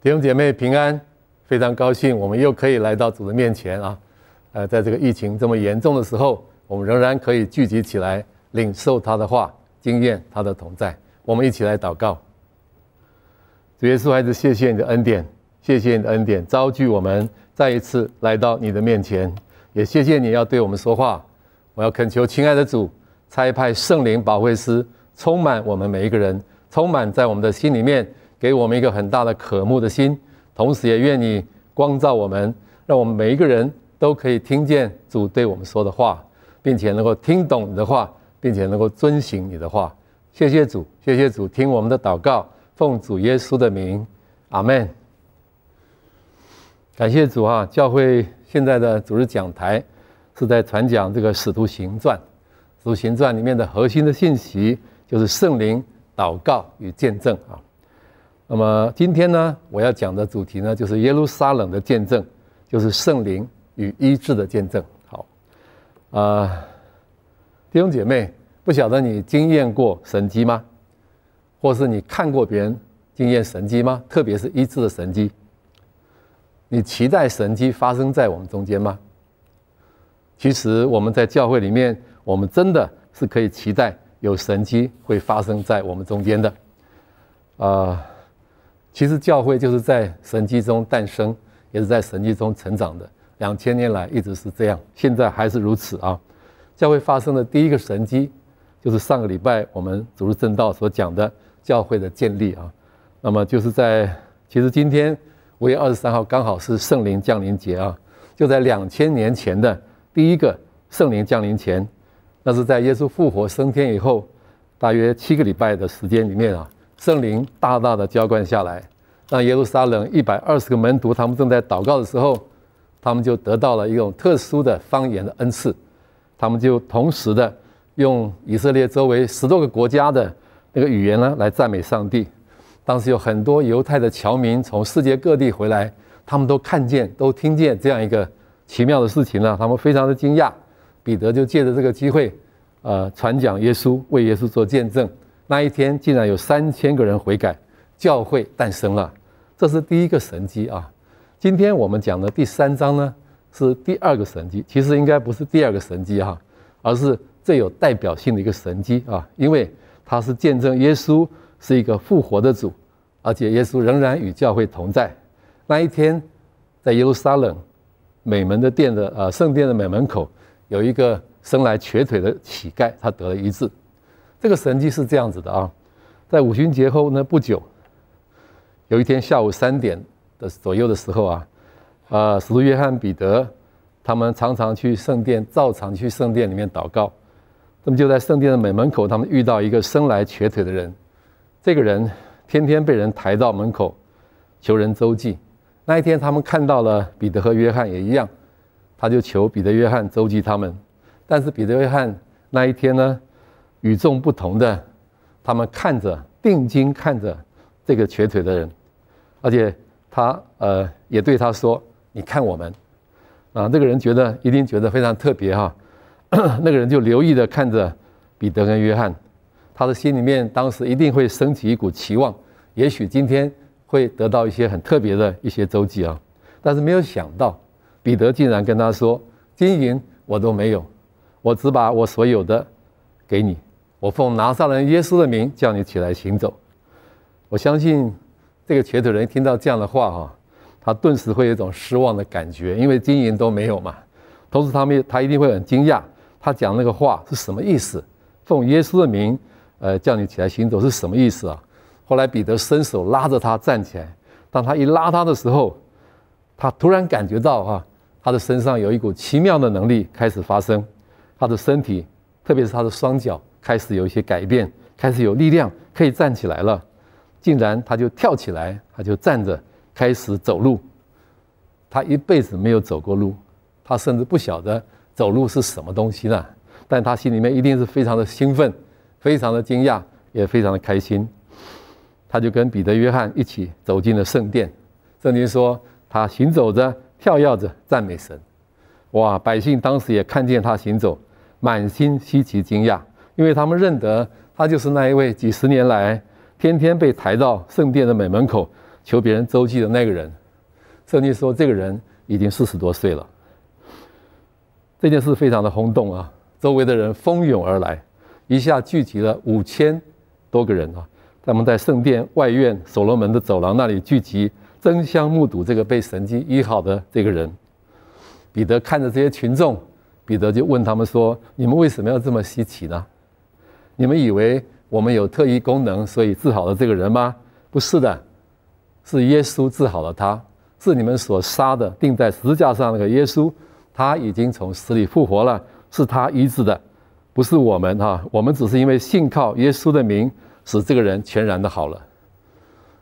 弟兄姐妹平安，非常高兴，我们又可以来到主的面前啊！呃，在这个疫情这么严重的时候，我们仍然可以聚集起来，领受他的话，经验他的同在。我们一起来祷告。主耶稣，孩子，谢谢你的恩典，谢谢你的恩典，召聚我们再一次来到你的面前，也谢谢你要对我们说话。我要恳求亲爱的主，差派圣灵保惠师，充满我们每一个人，充满在我们的心里面。给我们一个很大的渴慕的心，同时也愿你光照我们，让我们每一个人都可以听见主对我们说的话，并且能够听懂你的话，并且能够遵行你的话。谢谢主，谢谢主，听我们的祷告，奉主耶稣的名，阿门。感谢主啊！教会现在的主日讲台是在传讲这个《使徒行传》，《使徒行传》里面的核心的信息就是圣灵、祷告与见证啊。那么今天呢，我要讲的主题呢，就是耶路撒冷的见证，就是圣灵与医治的见证。好，啊、呃，弟兄姐妹，不晓得你经验过神迹吗？或是你看过别人经验神迹吗？特别是医治的神迹，你期待神迹发生在我们中间吗？其实我们在教会里面，我们真的是可以期待有神迹会发生在我们中间的，啊、呃。其实教会就是在神迹中诞生，也是在神迹中成长的。两千年来一直是这样，现在还是如此啊。教会发生的第一个神迹，就是上个礼拜我们主日正道所讲的教会的建立啊。那么就是在其实今天五月二十三号刚好是圣灵降临节啊，就在两千年前的第一个圣灵降临前，那是在耶稣复活升天以后，大约七个礼拜的时间里面啊。圣灵大大的浇灌下来，让耶路撒冷一百二十个门徒，他们正在祷告的时候，他们就得到了一种特殊的方言的恩赐，他们就同时的用以色列周围十多个国家的那个语言呢来赞美上帝。当时有很多犹太的侨民从世界各地回来，他们都看见、都听见这样一个奇妙的事情呢，他们非常的惊讶。彼得就借着这个机会，呃，传讲耶稣，为耶稣做见证。那一天竟然有三千个人悔改，教会诞生了，这是第一个神迹啊！今天我们讲的第三章呢，是第二个神迹，其实应该不是第二个神迹哈，而是最有代表性的一个神迹啊，因为它是见证耶稣是一个复活的主，而且耶稣仍然与教会同在。那一天，在耶路撒冷美门的殿的呃圣殿的美门口，有一个生来瘸腿的乞丐，他得了一治。这个神迹是这样子的啊，在五旬节后呢不久，有一天下午三点的左右的时候啊，啊，使徒约翰、彼得他们常常去圣殿，照常去圣殿里面祷告。那么就在圣殿的门门口，他们遇到一个生来瘸腿的人。这个人天天被人抬到门口，求人周济。那一天他们看到了彼得和约翰也一样，他就求彼得、约翰周济他们。但是彼得、约翰那一天呢，与众不同的，他们看着定睛看着这个瘸腿的人，而且他呃也对他说：“你看我们。”啊，那个人觉得一定觉得非常特别哈。那个人就留意的看着彼得跟约翰，他的心里面当时一定会升起一股期望，也许今天会得到一些很特别的一些周记啊。但是没有想到，彼得竟然跟他说：“金银我都没有，我只把我所有的给你。”我奉拿撒勒人耶稣的名叫你起来行走。我相信这个瘸腿人听到这样的话哈，他顿时会有一种失望的感觉，因为金银都没有嘛。同时他们他一定会很惊讶，他讲那个话是什么意思？奉耶稣的名，呃，叫你起来行走是什么意思啊？后来彼得伸手拉着他站起来，当他一拉他的时候，他突然感觉到哈，他的身上有一股奇妙的能力开始发生，他的身体，特别是他的双脚。开始有一些改变，开始有力量，可以站起来了。竟然他就跳起来，他就站着开始走路。他一辈子没有走过路，他甚至不晓得走路是什么东西呢。但他心里面一定是非常的兴奋，非常的惊讶，也非常的开心。他就跟彼得、约翰一起走进了圣殿。圣经说，他行走着，跳跃着，赞美神。哇！百姓当时也看见他行走，满心稀奇惊讶。因为他们认得他就是那一位几十年来天天被抬到圣殿的美门口求别人周济的那个人。圣经说，这个人已经四十多岁了。这件事非常的轰动啊，周围的人蜂拥而来，一下聚集了五千多个人啊。他们在圣殿外院所罗门的走廊那里聚集，争相目睹这个被神迹医好的这个人。彼得看着这些群众，彼得就问他们说：“你们为什么要这么稀奇呢？你们以为我们有特异功能，所以治好了这个人吗？不是的，是耶稣治好了他。”是你们所杀的，钉在十字架上那个耶稣，他已经从死里复活了，是他医治的，不是我们哈。我们只是因为信靠耶稣的名，使这个人全然的好了。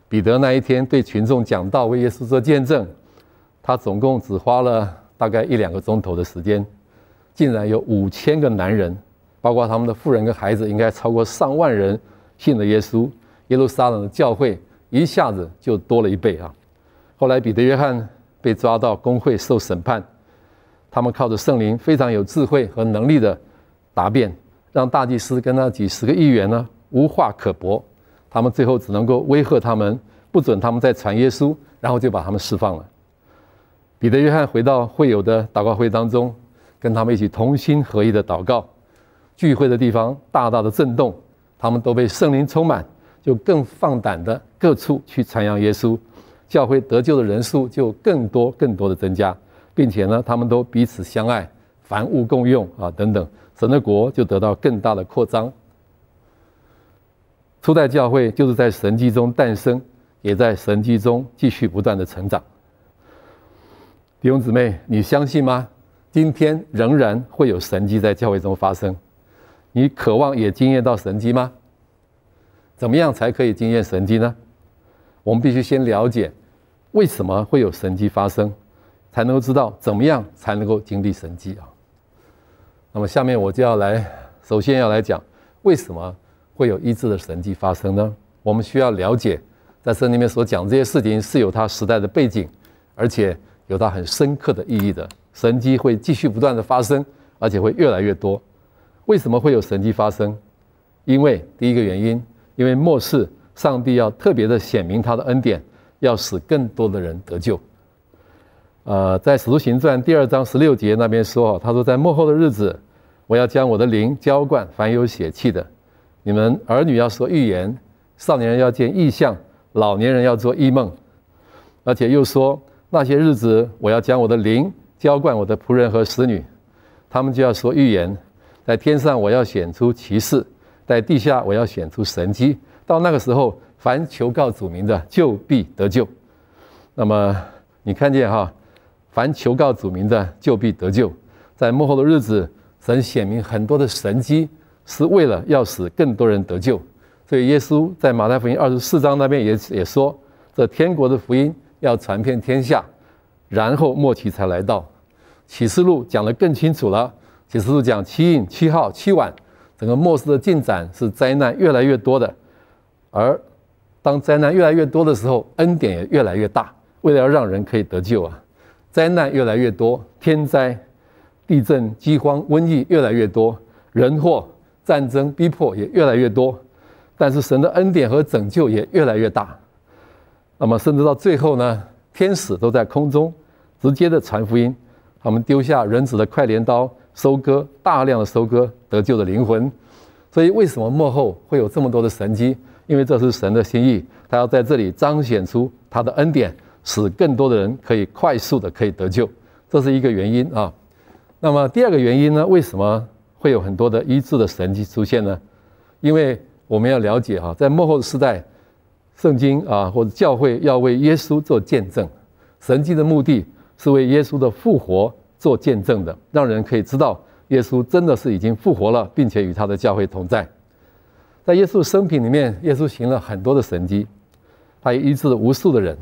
彼得那一天对群众讲道，为耶稣做见证，他总共只花了大概一两个钟头的时间，竟然有五千个男人，包括他们的妇人跟孩子，应该超过上万人信了耶稣。耶路撒冷的教会一下子就多了一倍啊。后来，彼得、约翰被抓到公会受审判，他们靠着圣灵非常有智慧和能力的答辩，让大祭司跟那几十个议员呢无话可驳，他们最后只能够威吓他们，不准他们再传耶稣，然后就把他们释放了。彼得、约翰回到会友的祷告会当中，跟他们一起同心合意的祷告，聚会的地方大大的震动，他们都被圣灵充满，就更放胆的各处去传扬耶稣。教会得救的人数就更多、更多的增加，并且呢，他们都彼此相爱，凡物共用啊，等等，神的国就得到更大的扩张。初代教会就是在神迹中诞生，也在神迹中继续不断的成长。弟兄姊妹，你相信吗？今天仍然会有神迹在教会中发生，你渴望也经验到神迹吗？怎么样才可以经验神迹呢？我们必须先了解为什么会有神迹发生，才能够知道怎么样才能够经历神迹啊。那么下面我就要来，首先要来讲为什么会有医治的神迹发生呢？我们需要了解，在圣经里面所讲这些事情是有它时代的背景，而且有它很深刻的意义的。神迹会继续不断的发生，而且会越来越多。为什么会有神迹发生？因为第一个原因，因为末世。上帝要特别的显明他的恩典，要使更多的人得救。呃，在《使徒行传》第二章十六节那边说，他说：“在末后的日子，我要将我的灵浇灌凡有血气的。你们儿女要说预言，少年人要见异象，老年人要做异梦。而且又说，那些日子，我要将我的灵浇灌我的仆人和使女，他们就要说预言。在天上，我要显出奇事；在地下，我要显出神迹。”到那个时候，凡求告主名的，就必得救。那么你看见哈，凡求告主名的，就必得救。在幕后的日子，神显明很多的神迹，是为了要使更多人得救。所以耶稣在马太福音二十四章那边也也说，这天国的福音要传遍天下，然后末期才来到。启示录讲得更清楚了，启示录讲七印、七号、七晚，整个末世的进展是灾难越来越多的。而当灾难越来越多的时候，恩典也越来越大。为了要让人可以得救啊，灾难越来越多，天灾、地震、饥荒、瘟疫越来越多，人祸、战争、逼迫也越来越多。但是神的恩典和拯救也越来越大。那么甚至到最后呢，天使都在空中直接的传福音，他们丢下人子的快镰刀，收割大量的收割得救的灵魂。所以为什么幕后会有这么多的神迹？因为这是神的心意，他要在这里彰显出他的恩典，使更多的人可以快速的可以得救，这是一个原因啊。那么第二个原因呢？为什么会有很多的医治的神迹出现呢？因为我们要了解哈，在幕后的时代，圣经啊或者教会要为耶稣做见证，神迹的目的是为耶稣的复活做见证的，让人可以知道耶稣真的是已经复活了，并且与他的教会同在。在耶稣生平里面，耶稣行了很多的神迹，他也医治了无数的人。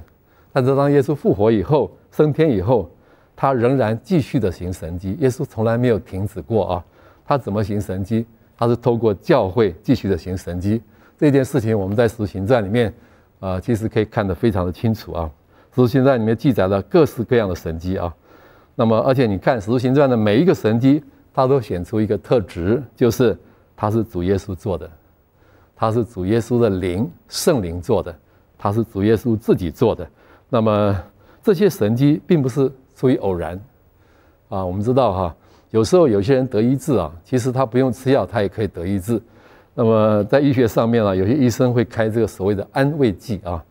但是当耶稣复活以后，升天以后，他仍然继续的行神迹。耶稣从来没有停止过啊！他怎么行神迹？他是透过教会继续的行神迹。这件事情我们在《使徒行传》里面啊，其实可以看得非常的清楚啊。《使徒行传》里面记载了各式各样的神迹啊。那么，而且你看《使徒行传》的每一个神迹，它都显出一个特质，就是它是主耶稣做的。它是主耶稣的灵圣灵做的，它是主耶稣自己做的。那么这些神迹并不是出于偶然啊。我们知道哈，有时候有些人得医治啊，其实他不用吃药，他也可以得医治。那么在医学上面啊，有些医生会开这个所谓的安慰剂啊，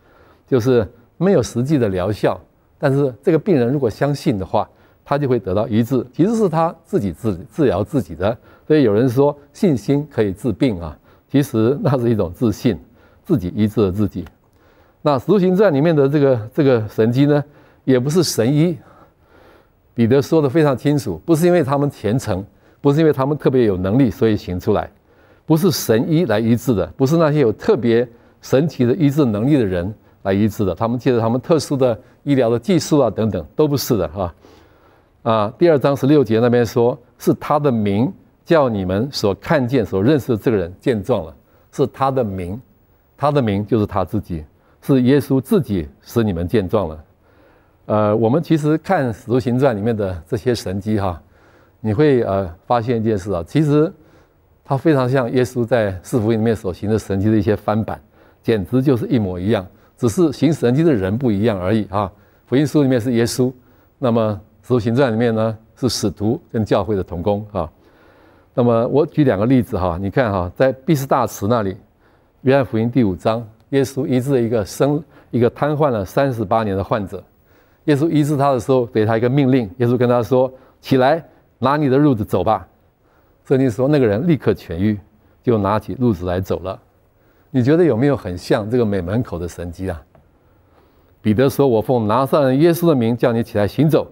就是没有实际的疗效，但是这个病人如果相信的话，他就会得到医治。其实是他自己治治疗自己的。所以有人说信心可以治病啊，其实那是一种自信，自己医治了自己。那《使徒行传》里面的这个这个神迹呢，也不是神医。彼得说的非常清楚，不是因为他们虔诚，不是因为他们特别有能力，所以行出来，不是神医来医治的，不是那些有特别神奇的医治能力的人来医治的，他们借着他们特殊的医疗的技术啊等等，都不是的哈。啊，啊第二章十六节那边说，是他的名。叫你们所看见、所认识的这个人见状了，是他的名，他的名就是他自己，是耶稣自己使你们见状了。呃，我们其实看《使徒行传》里面的这些神迹哈，你会呃发现一件事啊，其实它非常像耶稣在四福音里面所行的神迹的一些翻版，简直就是一模一样，只是行神迹的人不一样而已啊。福音书里面是耶稣，那么《使徒行传》里面呢是使徒跟教会的同工啊。那么我举两个例子哈，你看哈，在毕斯大池那里，约翰福音第五章，耶稣医治了一个生一个瘫痪了三十八年的患者。耶稣医治他的时候，给他一个命令，耶稣跟他说：“起来，拿你的褥子走吧。”圣经说那个人立刻痊愈，就拿起褥子来走了。你觉得有没有很像这个美门口的神迹啊？彼得说：“我奉拿撒勒人耶稣的名叫你起来行走。”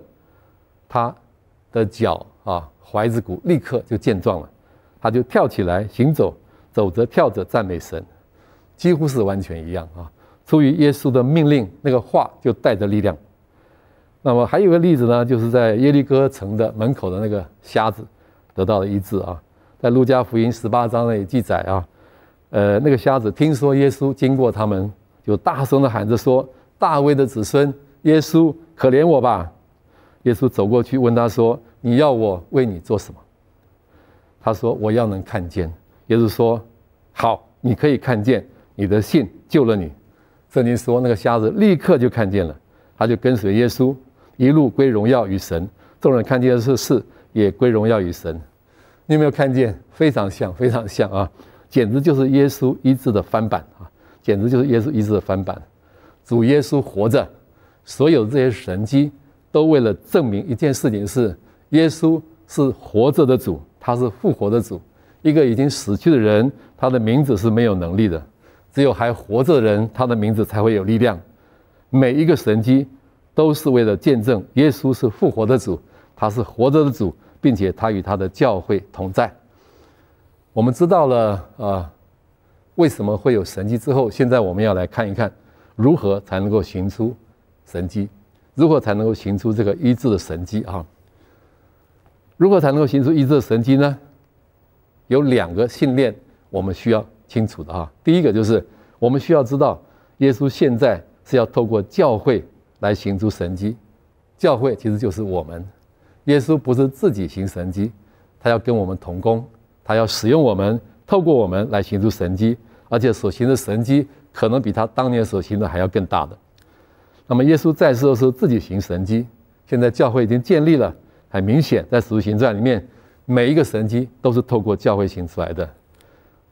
他的脚啊。踝子骨立刻就健壮了，他就跳起来行走，走着跳着赞美神，几乎是完全一样啊。出于耶稣的命令，那个话就带着力量。那么还有一个例子呢，就是在耶利哥城的门口的那个瞎子得到了医治啊。在路加福音十八章那里记载啊，呃，那个瞎子听说耶稣经过他们，就大声的喊着说：“大卫的子孙，耶稣，可怜我吧！”耶稣走过去问他说。你要我为你做什么？他说：“我要能看见。”耶稣说：“好，你可以看见，你的信救了你。”圣经说，那个瞎子立刻就看见了，他就跟随耶稣，一路归荣耀于神。众人看见这事，也归荣耀于神。你有没有看见？非常像，非常像啊！简直就是耶稣医治的翻版啊！简直就是耶稣医治的翻版。主耶稣活着，所有这些神迹，都为了证明一件事情是。耶稣是活着的主，他是复活的主。一个已经死去的人，他的名字是没有能力的；只有还活着的人，他的名字才会有力量。每一个神迹都是为了见证耶稣是复活的主，他是活着的主，并且他与他的教会同在。我们知道了啊、为什么会有神迹之后，现在我们要来看一看，如何才能够行出神迹，如何才能够行出这个医治的神迹啊？如何才能够行出医治的神迹呢？有两个信念，我们需要清楚的啊。第一个就是我们需要知道，耶稣现在是要透过教会来行出神迹。教会其实就是我们，耶稣不是自己行神迹，他要跟我们同工，他要使用我们，透过我们来行出神迹，而且所行的神迹可能比他当年所行的还要更大的。那么耶稣在世的时候自己行神迹，现在教会已经建立了。很明显，在《使徒行传》里面，每一个神迹都是透过教会行出来的。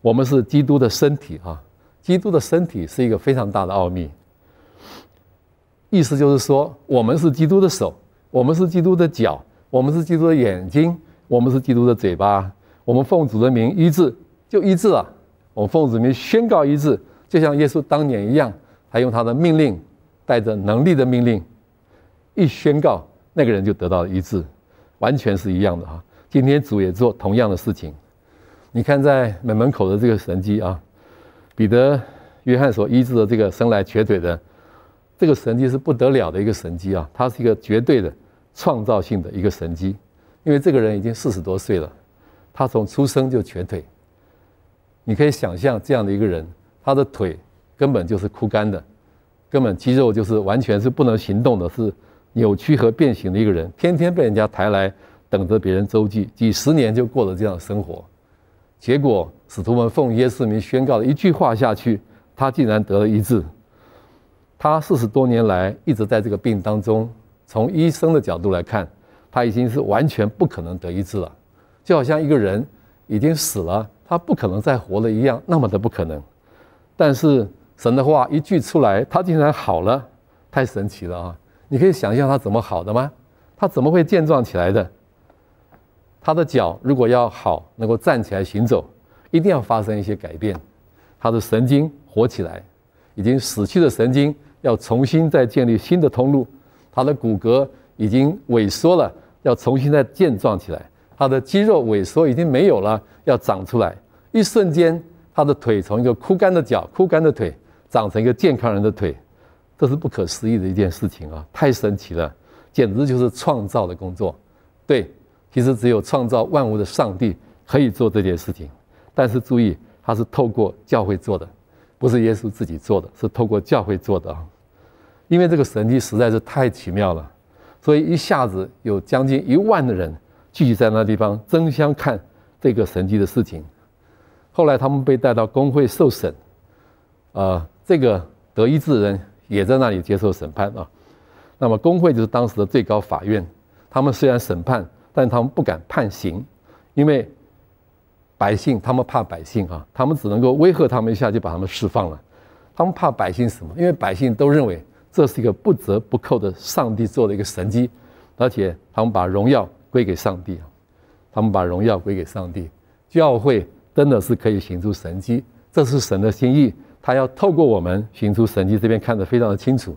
我们是基督的身体啊，基督的身体是一个非常大的奥秘。意思就是说，我们是基督的手，我们是基督的脚，我们是基督的眼睛，我们是基督的嘴巴。我们奉主的名医治，就医治了；我们奉主的名宣告医治，就像耶稣当年一样，他用他的命令，带着能力的命令，一宣告，那个人就得到了医治。完全是一样的啊，今天主也做同样的事情。你看在门门口的这个神迹啊，彼得、约翰所医治的这个生来瘸腿的，这个神迹是不得了的一个神迹啊！它是一个绝对的创造性的一个神迹，因为这个人已经四十多岁了，他从出生就瘸腿。你可以想象这样的一个人，他的腿根本就是枯干的，根本肌肉就是完全是不能行动的，是。扭曲和变形的一个人，天天被人家抬来等着别人周济，几十年就过了这样的生活。结果使徒们奉耶稣名宣告了一句话下去，他竟然得了医治。他四十多年来一直在这个病当中，从医生的角度来看，他已经是完全不可能得医治了，就好像一个人已经死了，他不可能再活了一样，那么的不可能。但是神的话一句出来，他竟然好了，太神奇了啊！你可以想象他怎么好的吗？他怎么会健壮起来的？他的脚如果要好，能够站起来行走，一定要发生一些改变。他的神经活起来，已经死去的神经要重新再建立新的通路。他的骨骼已经萎缩了，要重新再健壮起来。他的肌肉萎缩已经没有了，要长出来。一瞬间，他的腿从一个枯干的脚、枯干的腿，长成一个健康人的腿，这是不可思议的一件事情啊！太神奇了，简直就是创造的工作。对。其实只有创造万物的上帝可以做这件事情，但是注意，他是透过教会做的，不是耶稣自己做的，是透过教会做的啊。因为这个神迹实在是太奇妙了，所以一下子有将近一万的人聚集在那地方争相看这个神迹的事情。后来他们被带到公会受审，呃，这个德意志人也在那里接受审判啊。那么工会就是当时的最高法院，他们虽然审判。但他们不敢判刑，因为百姓他们怕百姓啊，他们只能够威吓他们一下就把他们释放了。他们怕百姓什么？因为百姓都认为这是一个不折不扣的上帝做的一个神迹，而且他们把荣耀归给上帝啊，他们把荣耀归给上帝。教会真的是可以行出神迹，这是神的心意，他要透过我们行出神迹。这边看得非常的清楚。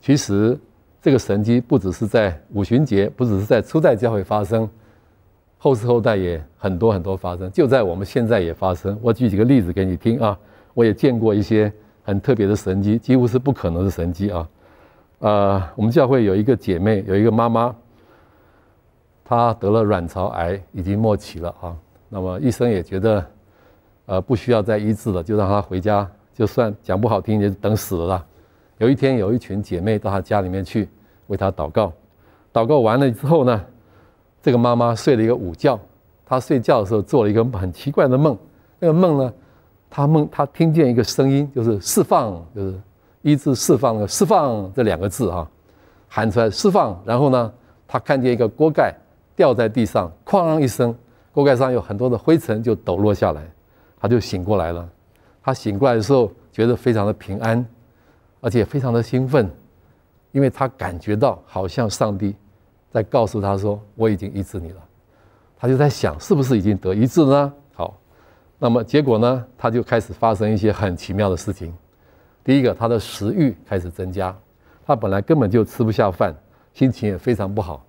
其实。这个神迹不只是在五旬节，不只是在初代教会发生，后世后代也很多很多发生，就在我们现在也发生。我举几个例子给你听啊，我也见过一些很特别的神迹，几乎是不可能的神迹啊。呃，我们教会有一个姐妹，有一个妈妈，她得了卵巢癌，已经末期了啊。那么医生也觉得，呃，不需要再医治了，就让她回家，就算讲不好听，也等死了。有一天，有一群姐妹到她家里面去为她祷告。祷告完了之后呢，这个妈妈睡了一个午觉。她睡觉的时候做了一个很奇怪的梦。那个梦呢，她梦她听见一个声音，就是释放，就是医治释放的释放这两个字啊，喊出来释放。然后呢，她看见一个锅盖掉在地上，哐一声，锅盖上有很多的灰尘就抖落下来，他就醒过来了。他醒过来的时候，觉得非常的平安。而且非常的兴奋，因为他感觉到好像上帝在告诉他说：“我已经医治你了。”他就在想，是不是已经得医治呢？好，那么结果呢？他就开始发生一些很奇妙的事情。第一个，他的食欲开始增加。他本来根本就吃不下饭，心情也非常不好，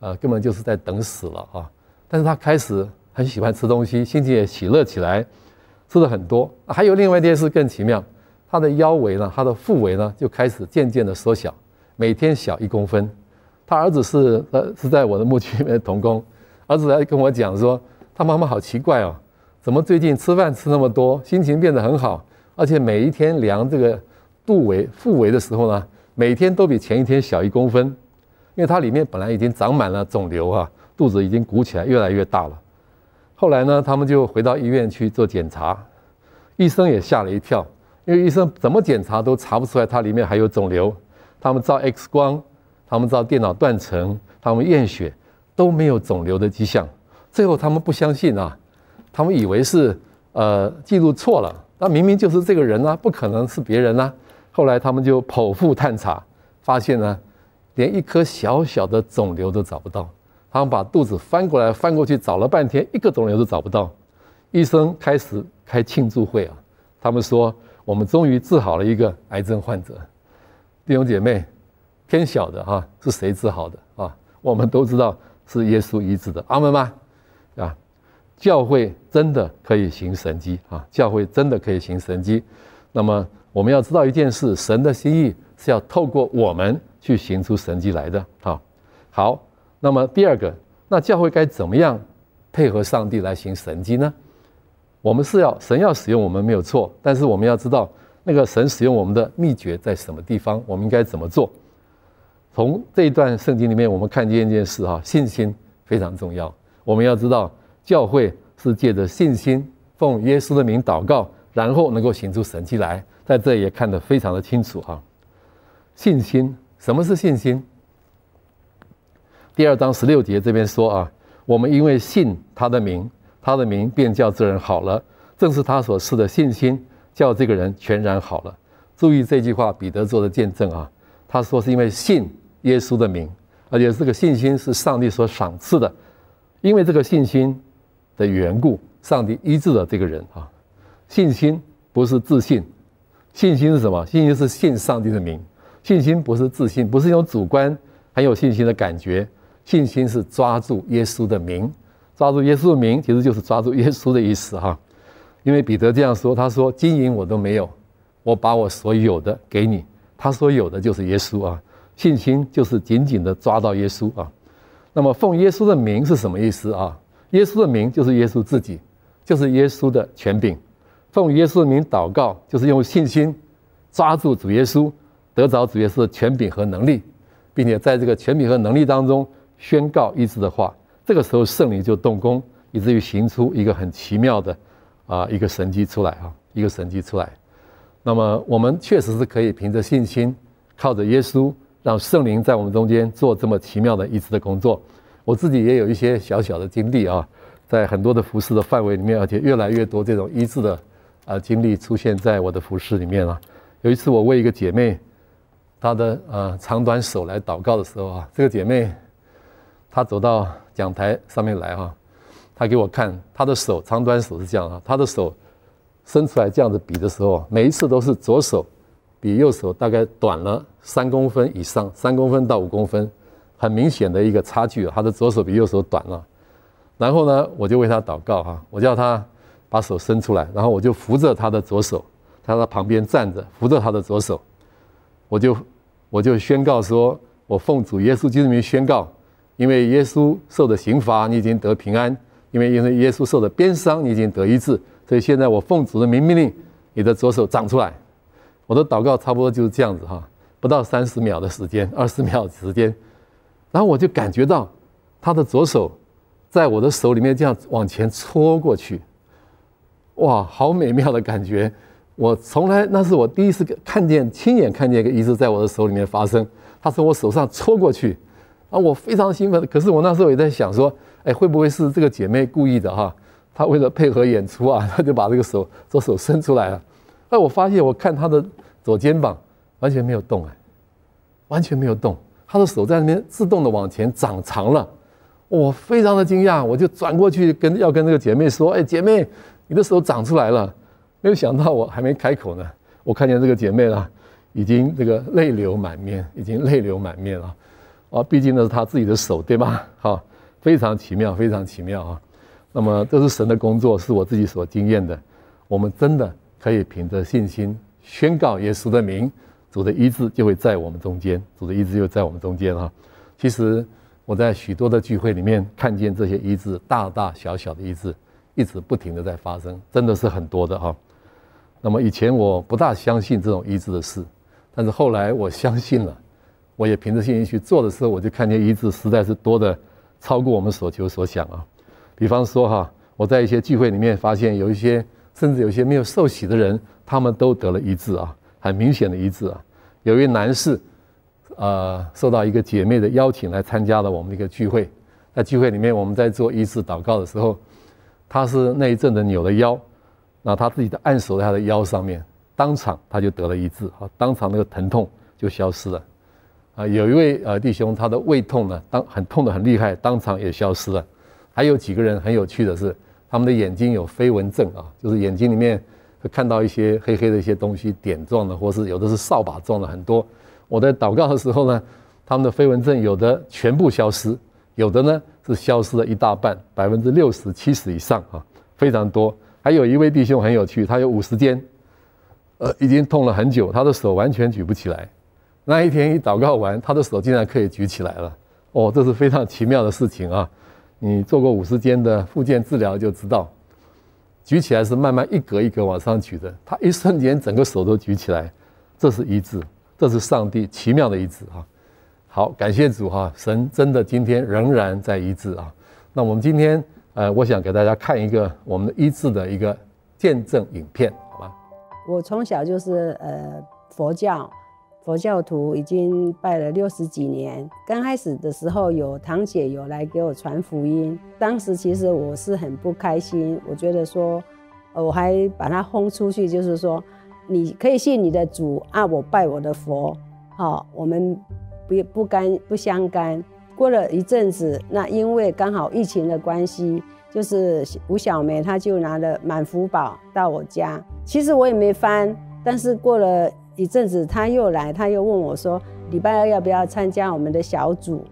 呃，根本就是在等死了啊。但是他开始很喜欢吃东西，心情也喜乐起来，吃了很多。还有另外一件事更奇妙。他的腰围呢，他的腹围呢，就开始渐渐的缩小，每天小一公分。他儿子是呃是在我的牧区里面的同工，儿子还跟我讲说，他妈妈好奇怪哦，怎么最近吃饭吃那么多，心情变得很好，而且每一天量这个肚围、腹围的时候呢，每天都比前一天小一公分，因为他里面本来已经长满了肿瘤啊，肚子已经鼓起来，越来越大了。后来呢，他们就回到医院去做检查，医生也吓了一跳。因为医生怎么检查都查不出来，它里面还有肿瘤。他们照 X 光，他们照电脑断层，他们验血都没有肿瘤的迹象。最后他们不相信啊，他们以为是呃记录错了，那明明就是这个人啊，不可能是别人啊。后来他们就剖腹探查，发现呢，连一颗小小的肿瘤都找不到。他们把肚子翻过来翻过去找了半天，一个肿瘤都找不到。医生开始开庆祝会啊，他们说。我们终于治好了一个癌症患者，弟兄姐妹，天晓得哈是谁治好的啊？我们都知道是耶稣医治的，阿门吗？啊，教会真的可以行神迹啊！教会真的可以行神迹。那么我们要知道一件事，神的心意是要透过我们去行出神迹来的。好，好，那么第二个，那教会该怎么样配合上帝来行神迹呢？我们是要神要使用我们没有错，但是我们要知道那个神使用我们的秘诀在什么地方，我们应该怎么做。从这一段圣经里面，我们看见一件事哈，信心非常重要。我们要知道，教会是借着信心奉耶稣的名祷告，然后能够行出神迹来，在这也看得非常的清楚哈。信心，什么是信心？第二章十六节这边说啊，我们因为信他的名，他的名便叫这人好了。正是他所赐的信心，叫这个人全然好了。注意这句话，彼得做的见证啊，他说是因为信耶稣的名，而且这个信心是上帝所赏赐的，因为这个信心的缘故，上帝医治了这个人啊。信心不是自信，信心是什么？信心是信上帝的名。信心不是自信，不是一种主观很有信心的感觉。信心是抓住耶稣的名，抓住耶稣的名，其实就是抓住耶稣的意思哈。因为彼得这样说，他说：“金银我都没有，我把我所有的给你。”他所有的就是耶稣啊。信心就是紧紧的抓到耶稣啊。那么奉耶稣的名是什么意思啊？耶稣的名就是耶稣自己，就是耶稣的权柄。奉耶稣的名祷告，就是用信心抓住主耶稣，得着主耶稣的权柄和能力，并且在这个权柄和能力当中宣告医治的话。这个时候圣灵就动工，以至于行出一个很奇妙的啊一个神迹出来啊，一个神迹出来。那么我们确实是可以凭着信心，靠着耶稣，让圣灵在我们中间做这么奇妙的医治的工作。我自己也有一些小小的经历啊，在很多的服事的范围里面，而且越来越多这种医治的。啊，经历出现在我的服事里面了。有一次，我为一个姐妹，她的呃长短手来祷告的时候啊，这个姐妹他走到讲台上面来哈，他给我看他的手长短手是这样啊，他的手伸出来这样子比的时候，每一次都是左手比右手大概短了三公分以上，三公分到五公分，很明显的一个差距他。的左手比右手短了，然后呢，我就为他祷告哈，我叫他。把手伸出来，然后我就扶着他的左手，他在旁边站着，扶着他的左手，我就我就宣告说，我奉主耶稣基督名宣告，因为耶稣受的刑罚，你已经得平安；因为因为耶稣受的鞭伤，你已经得医治。所以现在我奉主的名命令，你的左手长出来。我的祷告差不多就是这样子哈，不到三十秒的时间，二十秒时间，然后我就感觉到他的左手在我的手里面这样往前戳过去。哇，好美妙的感觉！我从来那是我第一次看见，亲眼看见一个医治在我的手里面发生。他从我手上戳过去，啊，我非常兴奋。可是我那时候也在想说，哎，会不会是这个姐妹故意的哈？她为了配合演出啊，她就把这个手左手伸出来了。哎，我发现我看她的左肩膀完全没有动，哎，完全没有动。她的手在那边自动的往前长长了，我非常的惊讶，我就转过去跟要跟这个姐妹说，哎，姐妹。你的手长出来了，没有想到我还没开口呢，我看见这个姐妹啊，已经这个泪流满面，已经泪流满面了，啊，毕竟那是他自己的手，对吧？好，非常奇妙，非常奇妙啊。那么这是神的工作，是我自己所经验的。我们真的可以凭着信心宣告耶稣的名，主的医治就会在我们中间，主的医治就在我们中间啊。其实我在许多的聚会里面看见这些医治，大大小小的医治。一直不停的在发生，真的是很多的哈。那么以前我不大相信这种医治的事，但是后来我相信了，我也凭着信心去做的时候，我就看见医治实在是多的超过我们所求所想啊。比方说哈，我在一些聚会里面发现有一些，甚至有些没有受洗的人，他们都得了医治啊，很明显的医治啊。有一位男士，呃，受到一个姐妹的邀请来参加了我们的一个聚会，在聚会里面我们在做医治祷告的时候。他是那一阵子扭了腰，那他自己的按手在他的腰上面，当场他就得了医治，啊，当场那个疼痛就消失了，啊，有一位呃弟兄，他的胃痛呢，当很痛得很厉害，当场也消失了，还有几个人很有趣的是，他们的眼睛有飞蚊症啊，就是眼睛里面会看到一些黑黑的一些东西，点状的，或是有的是扫把状的很多。我在祷告的时候呢，他们的飞蚊症有的全部消失，有的呢。是消失了一大半，百分之六十、七十以上啊，非常多。还有一位弟兄很有趣，他有五十肩，呃，已经痛了很久，他的手完全举不起来。那一天一祷告完，他的手竟然可以举起来了。哦，这是非常奇妙的事情啊！你做过五十肩的复健治疗就知道，举起来是慢慢一格一格往上举的，他一瞬间整个手都举起来，这是医治，这是上帝奇妙的医治啊！好，感谢主哈，神真的今天仍然在医治啊。那我们今天呃，我想给大家看一个我们的医治的一个见证影片，好吧？我从小就是呃佛教佛教徒，已经拜了六十几年。刚开始的时候，有堂姐有来给我传福音，当时其实我是很不开心，我觉得说，我还把他轰出去，就是说，你可以信你的主啊，我拜我的佛，好，我们不不干不相干。过了一阵子，那因为刚好疫情的关系。就是吴小梅，她就拿了满福宝到我家。其实我也没翻，但是过了一阵子，他又来，他又问我说：“礼拜二要不要参加我们的小组？”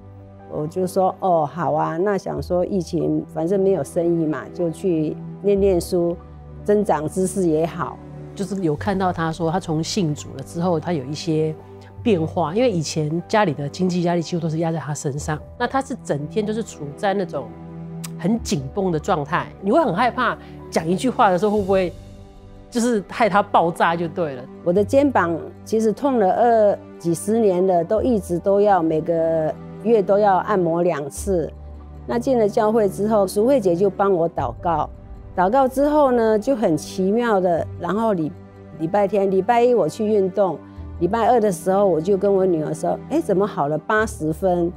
我就说：“哦，好啊。”那想说疫情反正没有生意嘛，就去念念书，增长知识也好。就是有看到他说，他从信主了之后，他有一些变化，因为以前家里的经济压力几乎都是压在他身上，那他是整天就是处在那种。很紧绷的状态，你会很害怕讲一句话的时候会不会就是害他爆炸就对了。我的肩膀其实痛了二几十年了，都一直都要每个月都要按摩两次。那进了教会之后，淑慧姐就帮我祷告，祷告之后呢就很奇妙的，然后礼礼拜天、礼拜一我去运动，礼拜二的时候我就跟我女儿说：“哎，怎么好了八十分？”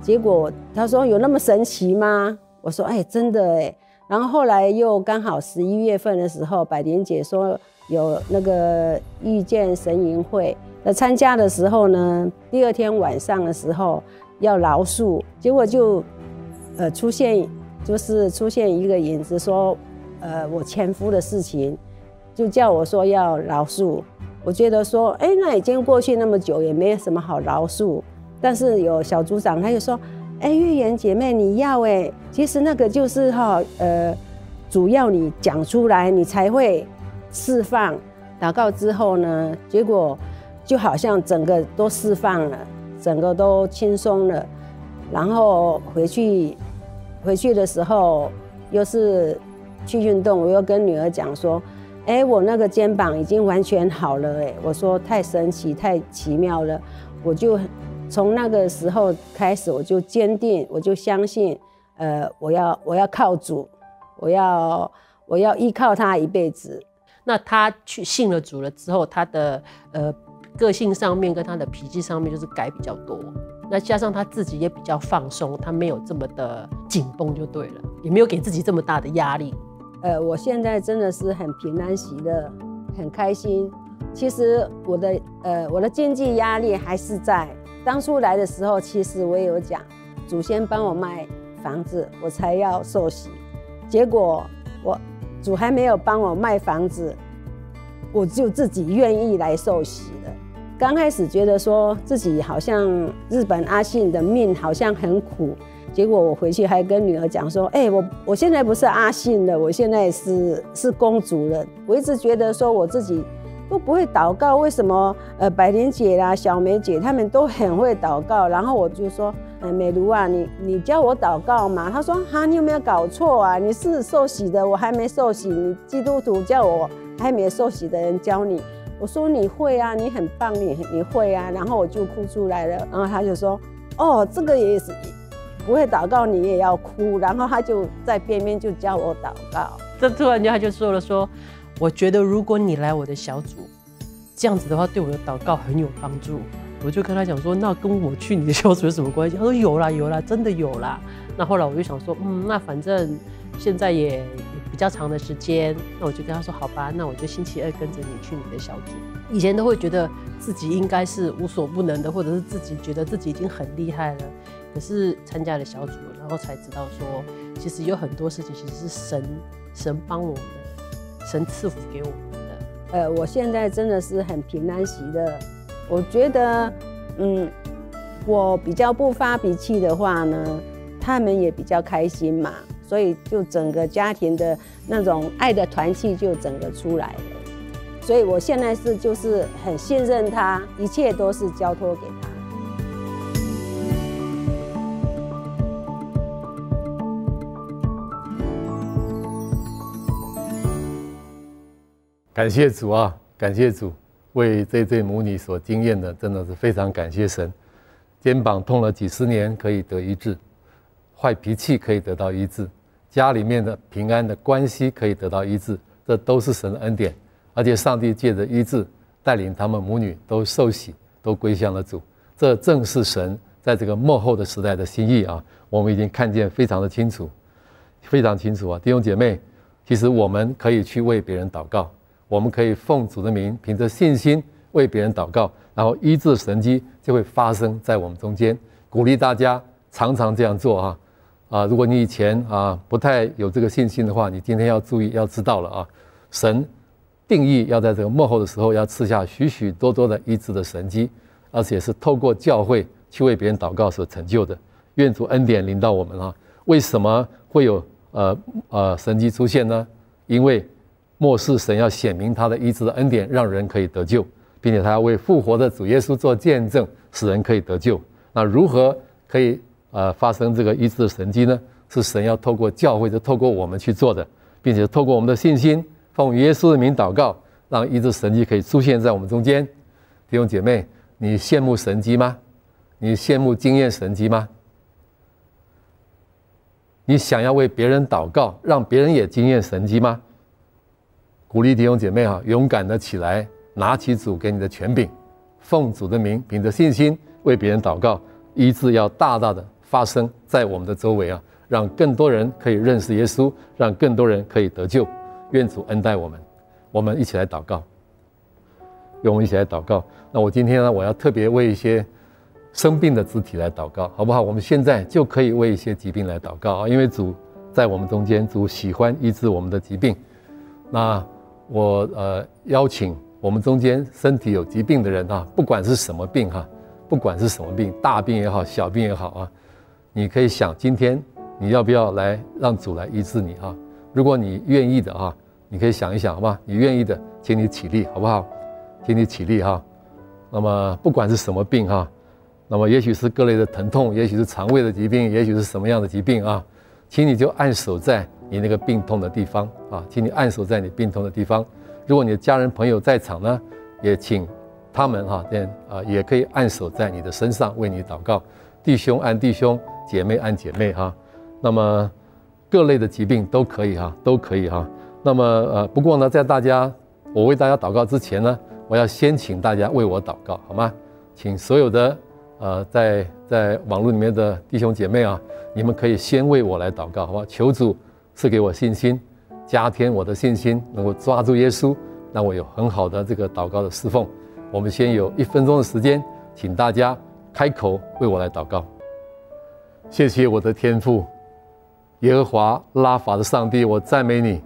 结果她说：“有那么神奇吗？”我说：“哎，真的哎。”然后后来又刚好十一月份的时候，百莲姐说有那个遇见神营会，那参加的时候呢，第二天晚上的时候要饶恕，结果就呃出现，就是出现一个影子说，呃我前夫的事情，就叫我说要饶恕。我觉得说，哎，那已经过去那么久，也没有什么好饶恕。但是有小组长他就说。哎，月圆姐妹，你要哎，其实那个就是哈，呃，主要你讲出来，你才会释放。祷告之后呢，结果就好像整个都释放了，整个都轻松了。然后回去，回去的时候又是去运动，我又跟女儿讲说，哎，我那个肩膀已经完全好了哎，我说太神奇，太奇妙了，我就。从那个时候开始，我就坚定，我就相信，呃，我要我要靠主，我要我要依靠他一辈子。那他去信了主了之后，他的呃个性上面跟他的脾气上面就是改比较多。那加上他自己也比较放松，他没有这么的紧绷就对了，也没有给自己这么大的压力。呃，我现在真的是很平安喜乐，很开心。其实我的呃我的经济压力还是在。当初来的时候，其实我也有讲，祖先帮我卖房子，我才要受洗。结果我主还没有帮我卖房子，我就自己愿意来受洗了。刚开始觉得说自己好像日本阿信的命好像很苦，结果我回去还跟女儿讲说：“哎，我我现在不是阿信了，我现在是是公主了。”我一直觉得说我自己。都不会祷告，为什么？呃，百莲姐啦、小梅姐他们都很会祷告。然后我就说，呃，美如啊，你你教我祷告嘛？她说，哈，你有没有搞错啊？你是受洗的，我还没受洗。你基督徒叫我还没受洗的人教你。我说你会啊，你很棒，你你会啊。然后我就哭出来了。然后他就说，哦，这个也是不会祷告，你也要哭。然后他就在边边就教我祷告。这突然间他就说了说。我觉得如果你来我的小组，这样子的话对我的祷告很有帮助。我就跟他讲说，那跟我去你的小组有什么关系？他说有啦有啦，真的有啦。那后来我就想说，嗯，那反正现在也比较长的时间，那我就跟他说，好吧，那我就星期二跟着你去你的小组。以前都会觉得自己应该是无所不能的，或者是自己觉得自己已经很厉害了。可是参加了小组，然后才知道说，其实有很多事情其实是神神帮我们。神赐福给我们的，呃，我现在真的是很平安喜乐。我觉得，嗯，我比较不发脾气的话呢，他们也比较开心嘛，所以就整个家庭的那种爱的团契就整个出来了。所以我现在是就是很信任他，一切都是交托给他。感谢主啊，感谢主，为这对母女所经验的，真的是非常感谢神。肩膀痛了几十年可以得医治，坏脾气可以得到医治，家里面的平安的关系可以得到医治，这都是神的恩典。而且上帝借着医治带领他们母女都受洗，都归向了主。这正是神在这个末后的时代的心意啊！我们已经看见非常的清楚，非常清楚啊！弟兄姐妹，其实我们可以去为别人祷告，我们可以奉主的名，凭着信心为别人祷告，然后医治神迹就会发生在我们中间。鼓励大家常常这样做啊！啊，如果你以前啊不太有这个信心的话，你今天要注意，要知道了啊！神定义要在这个末后的时候，要赐下许许多多的医治的神迹，而且是透过教会去为别人祷告所成就的。愿主恩典临到我们啊！为什么会有呃呃神迹出现呢？因为末世神要显明他的医治的恩典，让人可以得救，并且他要为复活的主耶稣做见证，使人可以得救。那如何可以？呃，发生这个医治的神迹呢，是神要透过教会，就透过我们去做的，并且透过我们的信心，奉耶稣的名祷告，让医治神迹可以出现在我们中间。弟兄姐妹，你羡慕神迹吗？你羡慕经验神迹吗？你想要为别人祷告，让别人也经验神迹吗？鼓励弟兄姐妹啊，勇敢的起来，拿起主给你的权柄，奉主的名，凭着信心为别人祷告，医治要大大的。发生在我们的周围啊，让更多人可以认识耶稣，让更多人可以得救。愿主恩待我们，我们一起来祷告。愿我们一起来祷告。那我今天呢，我要特别为一些生病的肢体来祷告，好不好？我们现在就可以为一些疾病来祷告啊，因为主在我们中间，主喜欢医治我们的疾病。那我呃邀请我们中间身体有疾病的人啊，不管是什么病哈，不管是什么病，大病也好，小病也好啊。你可以想，今天你要不要来让主来医治你哈？如果你愿意的哈，你可以想一想，好吧？你愿意的，请你起立，好不好？请你起立哈。那么不管是什么病哈，那么也许是各类的疼痛，也许是肠胃的疾病，也许是什么样的疾病啊，请你就按守在你那个病痛的地方啊，请你按守在你病痛的地方。如果你的家人朋友在场呢，也请他们哈，这样啊也可以按守在你的身上为你祷告。弟兄按弟兄。姐妹按姐妹哈，那么各类的疾病都可以哈，都可以哈。那么呃，不过呢，在大家我为大家祷告之前呢，我要先请大家为我祷告，好吗？请所有的呃在在网络里面的弟兄姐妹啊，你们可以先为我来祷告，好吧？求主赐给我信心，加添我的信心，能够抓住耶稣，让我有很好的这个祷告的侍奉。我们先有一分钟的时间，请大家开口为我来祷告。谢谢我的天父，耶和华拉法的上帝，我赞美你，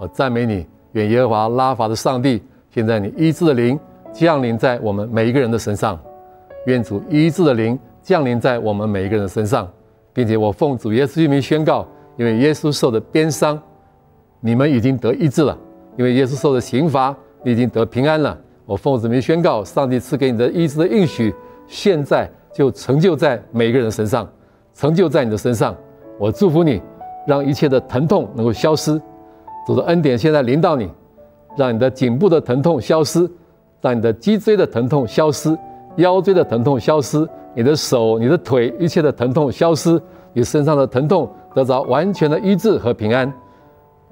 我赞美你。愿耶和华拉法的上帝，现在你医治的灵降临在我们每一个人的身上，愿主医治的灵降临在我们每一个人身上，并且我奉主耶稣之名宣告，因为耶稣受的鞭伤，你们已经得医治了；因为耶稣受的刑罚，你已经得平安了。我奉主之名宣告，上帝赐给你的医治的应许，现在就成就在每一个人身上。成就在你的身上，我祝福你，让一切的疼痛能够消失。主的恩典现在临到你，让你的颈部的疼痛消失，让你的脊椎的疼痛消失，腰椎的疼痛消失，你的手、你的腿一切的疼痛消失，你身上的疼痛得着完全的医治和平安。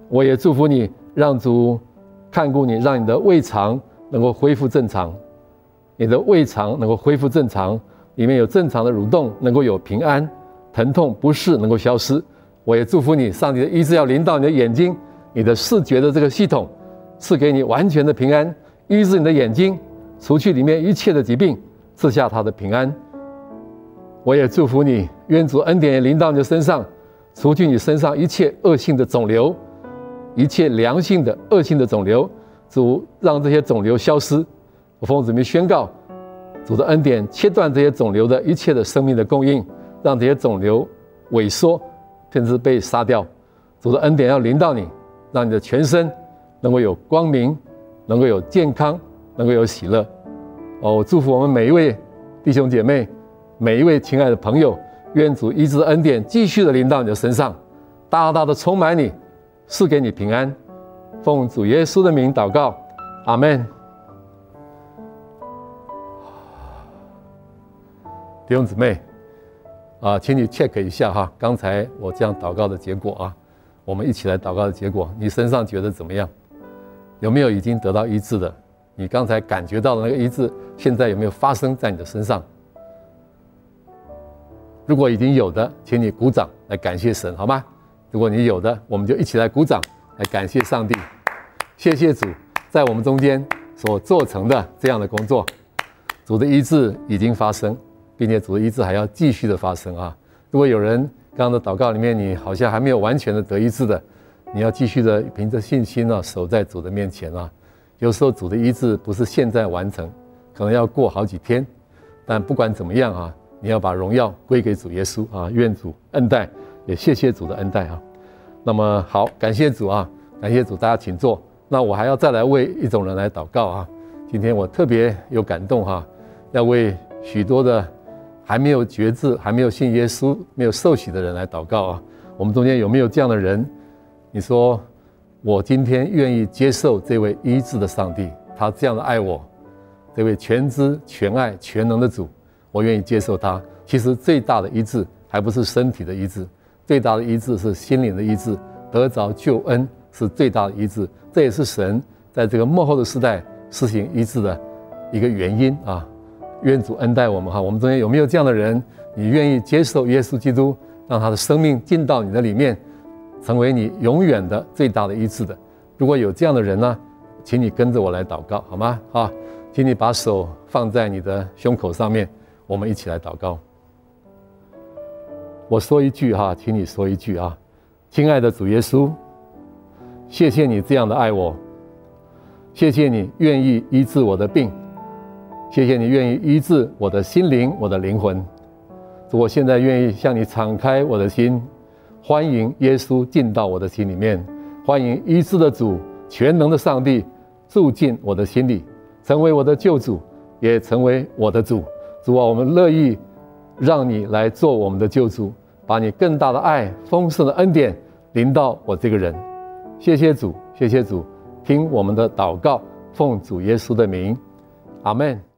我也祝福你，让主看顾你，让你的胃肠能够恢复正常，你的胃肠能够恢复正常，里面有正常的蠕动，能够有平安。疼痛不适能够消失，我也祝福你，上帝的医治要临到你的眼睛，你的视觉的这个系统，赐给你完全的平安，医治你的眼睛，除去里面一切的疾病，赐下他的平安。我也祝福你，愿主恩典也临到你的身上，除去你身上一切恶性的肿瘤，一切良性的恶性的肿瘤，主让这些肿瘤消失。我奉主名宣告，主的恩典切断这些肿瘤的一切的生命的供应。让这些肿瘤萎缩，甚至被杀掉。主的恩典要临到你，让你的全身能够有光明，能够有健康，能够有喜乐。哦，祝福我们每一位弟兄姐妹，每一位亲爱的朋友，愿主医治的恩典继续的临到你的身上，大大的充满你，赐给你平安。奉主耶稣的名祷告，阿门。弟兄姊妹。啊，请你 check 一下哈，刚才我这样祷告的结果啊，我们一起来祷告的结果，你身上觉得怎么样？有没有已经得到医治的？你刚才感觉到的那个医治，现在有没有发生在你的身上？如果已经有的，请你鼓掌来感谢神，好吗？如果你有的，我们就一起来鼓掌来感谢上帝。谢谢主在我们中间所做成的这样的工作，主的医治已经发生，并且主的医治还要继续的发生啊！如果有人刚刚的祷告里面，你好像还没有完全的得医治的，你要继续的凭着信心呢，守在主的面前啊！有时候主的医治不是现在完成，可能要过好几天，但不管怎么样啊，你要把荣耀归给主耶稣啊！愿主恩待，也谢谢主的恩待啊！那么好，感谢主啊，感谢主，大家请坐。那我还要再来为一种人来祷告啊！今天我特别有感动哈，要为许多的还没有决志、还没有信耶稣、没有受洗的人来祷告啊！我们中间有没有这样的人？你说。我今天愿意接受这位医治的上帝，他这样的爱我，这位全知全爱全能的主，我愿意接受他。其实最大的医治还不是身体的医治，最大的医治是心灵的医治，得着救恩是最大的医治。这也是神在这个幕后的时代施行医治的一个原因啊！愿主恩待我们哈！我们中间有没有这样的人？你愿意接受耶稣基督，让他的生命进到你的里面？成为你永远的最大的医治的，如果有这样的人呢，请你跟着我来祷告，好吗？啊，请你把手放在你的胸口上面，我们一起来祷告。我说一句哈，请你说一句啊，亲爱的主耶稣，谢谢你这样的爱我，谢谢你愿意医治我的病，谢谢你愿意医治我的心灵、我的灵魂。我现在愿意向你敞开我的心。欢迎耶稣进到我的心里面，欢迎医治的主、全能的上帝住进我的心里，成为我的救主，也成为我的主。主啊，我们乐意让你来做我们的救主，把你更大的爱、丰盛的恩典临到我这个人。谢谢主，谢谢主，听我们的祷告，奉主耶稣的名，阿门。